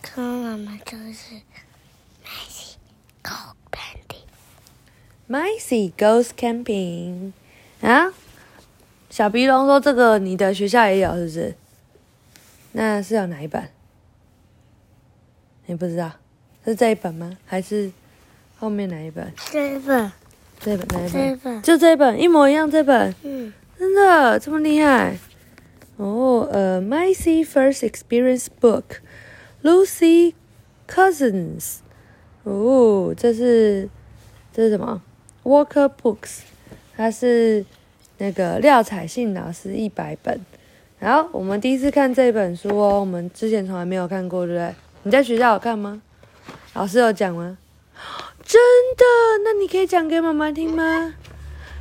跟妈妈就是 Macy Go Bandy。Maisie goes camping 啊，小鼻龙说这个你的学校也有是不是？那是有哪一本？你不知道是这一本吗？还是后面哪一本？这一本，这一本哪一本？这一本，就这一本，一模一样这本，嗯，真的这么厉害？哦，呃，Maisie first experience book, Lucy Cousins。哦，这是这是什么？Walker Books，它是那个廖彩信老师一百本。好，我们第一次看这本书哦，我们之前从来没有看过，对不对？你在学校有看吗？老师有讲吗？真的？那你可以讲给妈妈听吗？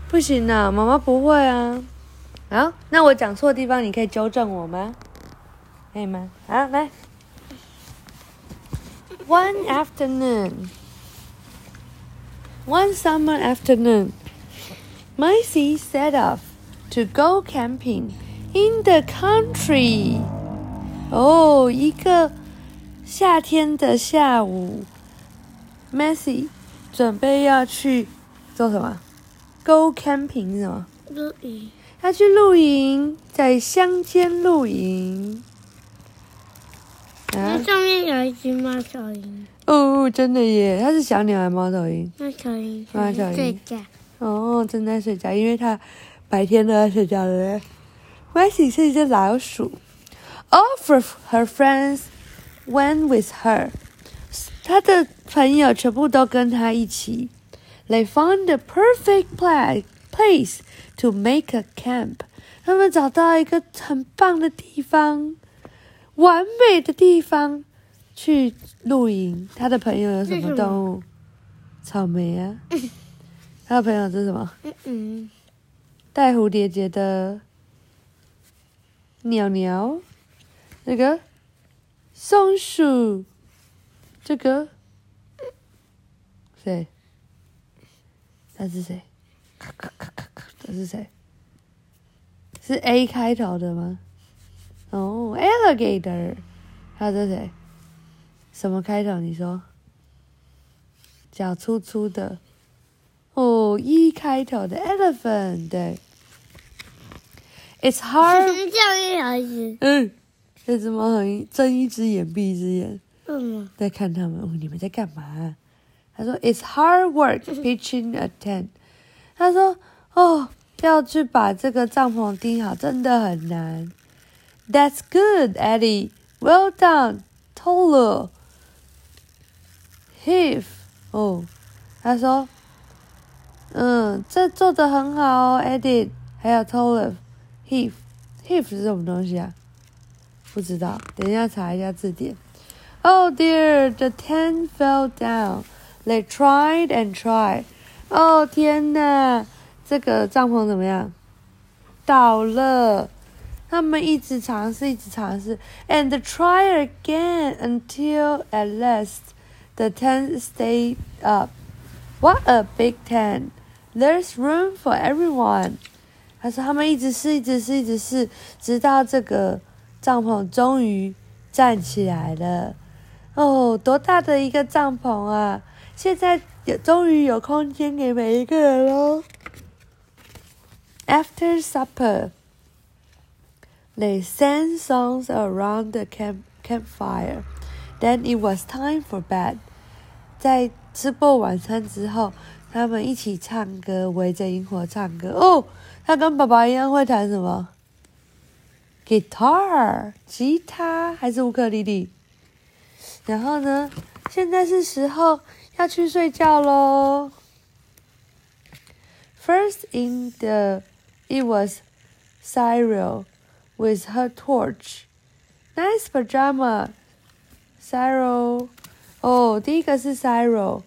不行啊，妈妈不会啊。好，那我讲错地方，你可以纠正我吗？可以吗？好，来。One afternoon, one summer afternoon, Maisie set off to go camping in the country. 哦，一个夏天的下午，Maisie 准备要去做什么？Go camping 是什么？露营，他去露营，在乡间露营。上面有一只猫头鹰，哦，真的耶！它是小鸟还是猫头鹰？猫头鹰猫头鹰睡觉，哦，正在睡觉，因为它白天都在睡觉，对不对 w e s 是一只老鼠。All of her friends went with her。她的朋友全部都跟她一起。They found the perfect place place to make a camp。他们找到一个很棒的地方，完美的地方去露营。他的朋友有什么动物？草莓啊。他的朋友是什么？嗯嗯，带蝴蝶结的鸟鸟，那个松鼠，这个谁？他是谁？他是谁？是 A 开头的吗？哦，alligator，还有这谁？什么开头？你说？脚粗粗的。哦一开头的 elephant，对。It's hard，叫一条鱼，嗯，这只猫很睁一只眼闭一只眼，嗯？在看他们。哦，你们在干嘛？他说：“It's hard work pitching a tent。”他说：“哦，要去把这个帐篷钉好，真的很难。” That's good, Eddie. Well done, Tolu. Heath. 哦，他说：“嗯，这做的很好哦，Eddie，还有 Tolu。Heath, Heath 是什么东西啊？不知道，等一下查一下字典。Oh dear, the ten fell down. They tried and tried. 哦天哪，这个帐篷怎么样？倒了。他们一直尝试，一直尝试，and try again until at last the tent stayed up. What a big tent! There's room for everyone. 他说他们一直试，一直试，一直试，直到这个帐篷终于站起来了。哦，多大的一个帐篷啊！现在有终于有空间给每一个人喽。After supper, they sang songs around the camp campfire. Then it was time for bed. 在吃过晚餐之后，他们一起唱歌，围着萤火唱歌。哦，他跟爸爸一样会弹什么？Guitar，吉他还是乌克丽丽？然后呢，现在是时候要去睡觉喽。First in the, it was Cyril with her torch. Nice pajama, Cyril. 哦，第一个是 Cyril，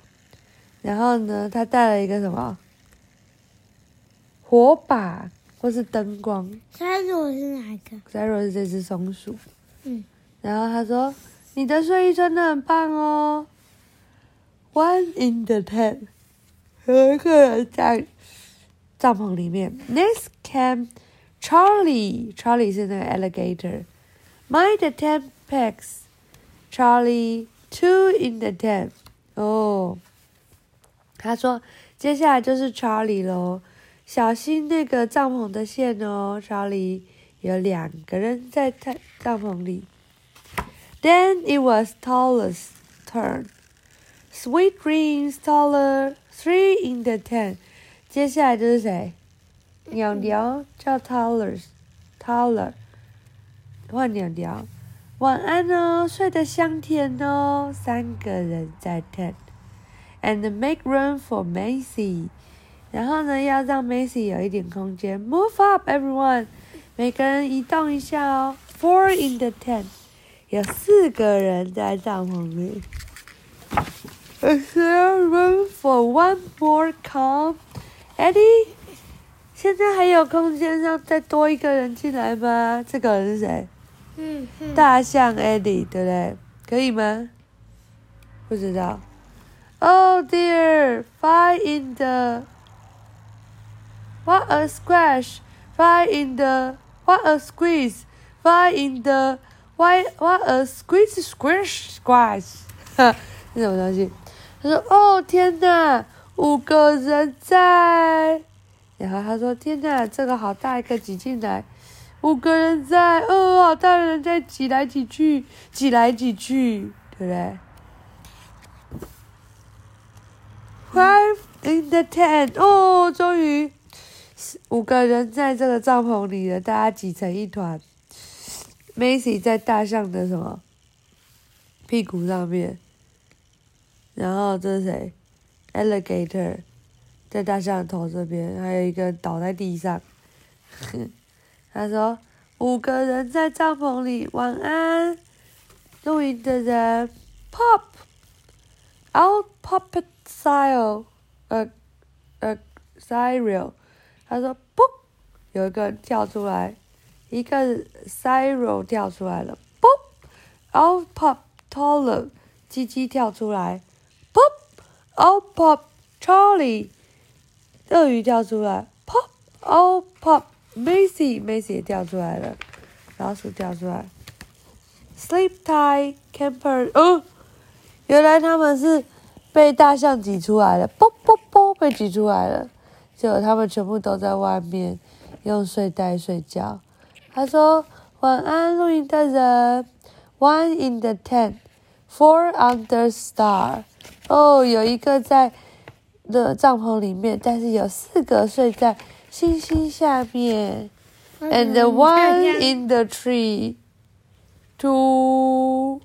然后呢，他带了一个什么火把或是灯光。Cyril 是哪个？Cyril 是这只松鼠。嗯，然后他说：“你的睡衣穿的很棒哦。” One in the tent，有一个人在帐篷里面。Next came Charlie，Charlie 是那个 alligator。Mind the tent pegs， Charlie two in the tent。哦，他说接下来就是 Charlie 喽，小心那个帐篷的线哦，Charlie。有两个人在帐帐篷里。Then it was Tallest turn. Sweet dreams, taller, three in the tent. 接下来就是谁？ 鸟鸟叫 Taller，Taller，换鸟鸟。晚安哦，睡得香甜哦。三个人在 tent，and make room for Macy。然后呢，要让 Macy 有一点空间。Move up, everyone。每个人移动一下哦。Four in the tent，有四个人在帐篷里。Is there room for one more come，Eddie？现在还有空间让再多一个人进来吗？这个人是谁？嗯嗯。大象 Eddie，对不对？可以吗？不知道。Oh dear，five in the，what a squash，five in the。What a squeeze! Why in the why what a squeeze squish squash？哈，是什么东西？他说：“哦天哪，五个人在。”然后他说：“天哪，这个好大一个挤进来，五个人在，哦，好大的人在挤来挤去，挤来挤去，对不对？”Five in the tent，哦，终于。五个人在这个帐篷里了，大家挤成一团。Macy 在大象的什么屁股上面，然后这是谁？Alligator 在大象头这边，还有一个倒在地上。他说：“五个人在帐篷里，晚安。”露营的人，Pop out puppet style，呃呃，Cyril。他说：“嘣，有一个人跳出来，一个 Cyril 跳出来了。嘣，Out pop taller，鸡鸡跳出来。pop out pop Charlie，鳄鱼跳出来。，pop，oh pop，Macy，Macy 也跳出来了。老鼠跳出来。Sleep tight camper，哦，原来他们是被大象挤出来的。嘣嘣嘣，被挤出来了。”结果他们全部都在外面用睡袋睡觉。他说：“晚安，露营的人。One in the tent, four under star。哦，有一个在的帐篷里面，但是有四个睡在星星下面。And one in the tree, two。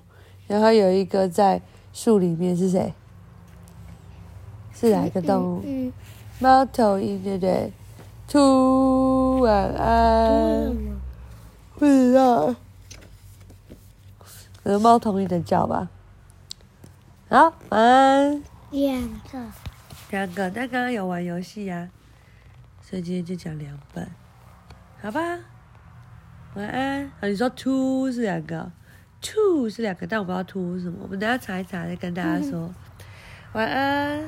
然后有一个在树里面，是谁？是哪个动物？”猫头鹰对不对？to 晚安，不知道，可能猫头鹰的叫吧。好，晚安。两个。两个，但刚刚有玩游戏呀，所以今天就讲两本，好吧？晚安。啊，你说 two 是两个，two 是两个，但我不知道 two 是什么，我们等下查一查再跟大家说。晚安。